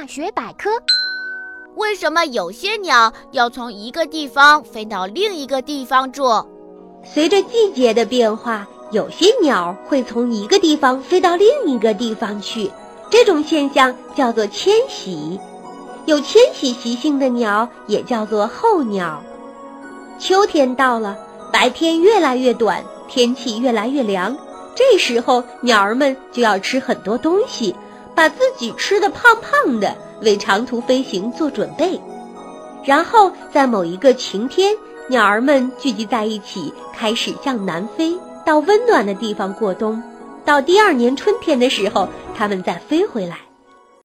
大学百科：为什么有些鸟要从一个地方飞到另一个地方住？随着季节的变化，有些鸟会从一个地方飞到另一个地方去，这种现象叫做迁徙。有迁徙习性的鸟也叫做候鸟。秋天到了，白天越来越短，天气越来越凉。这时候，鸟儿们就要吃很多东西，把自己吃的胖胖的，为长途飞行做准备。然后，在某一个晴天，鸟儿们聚集在一起，开始向南飞，到温暖的地方过冬。到第二年春天的时候，它们再飞回来。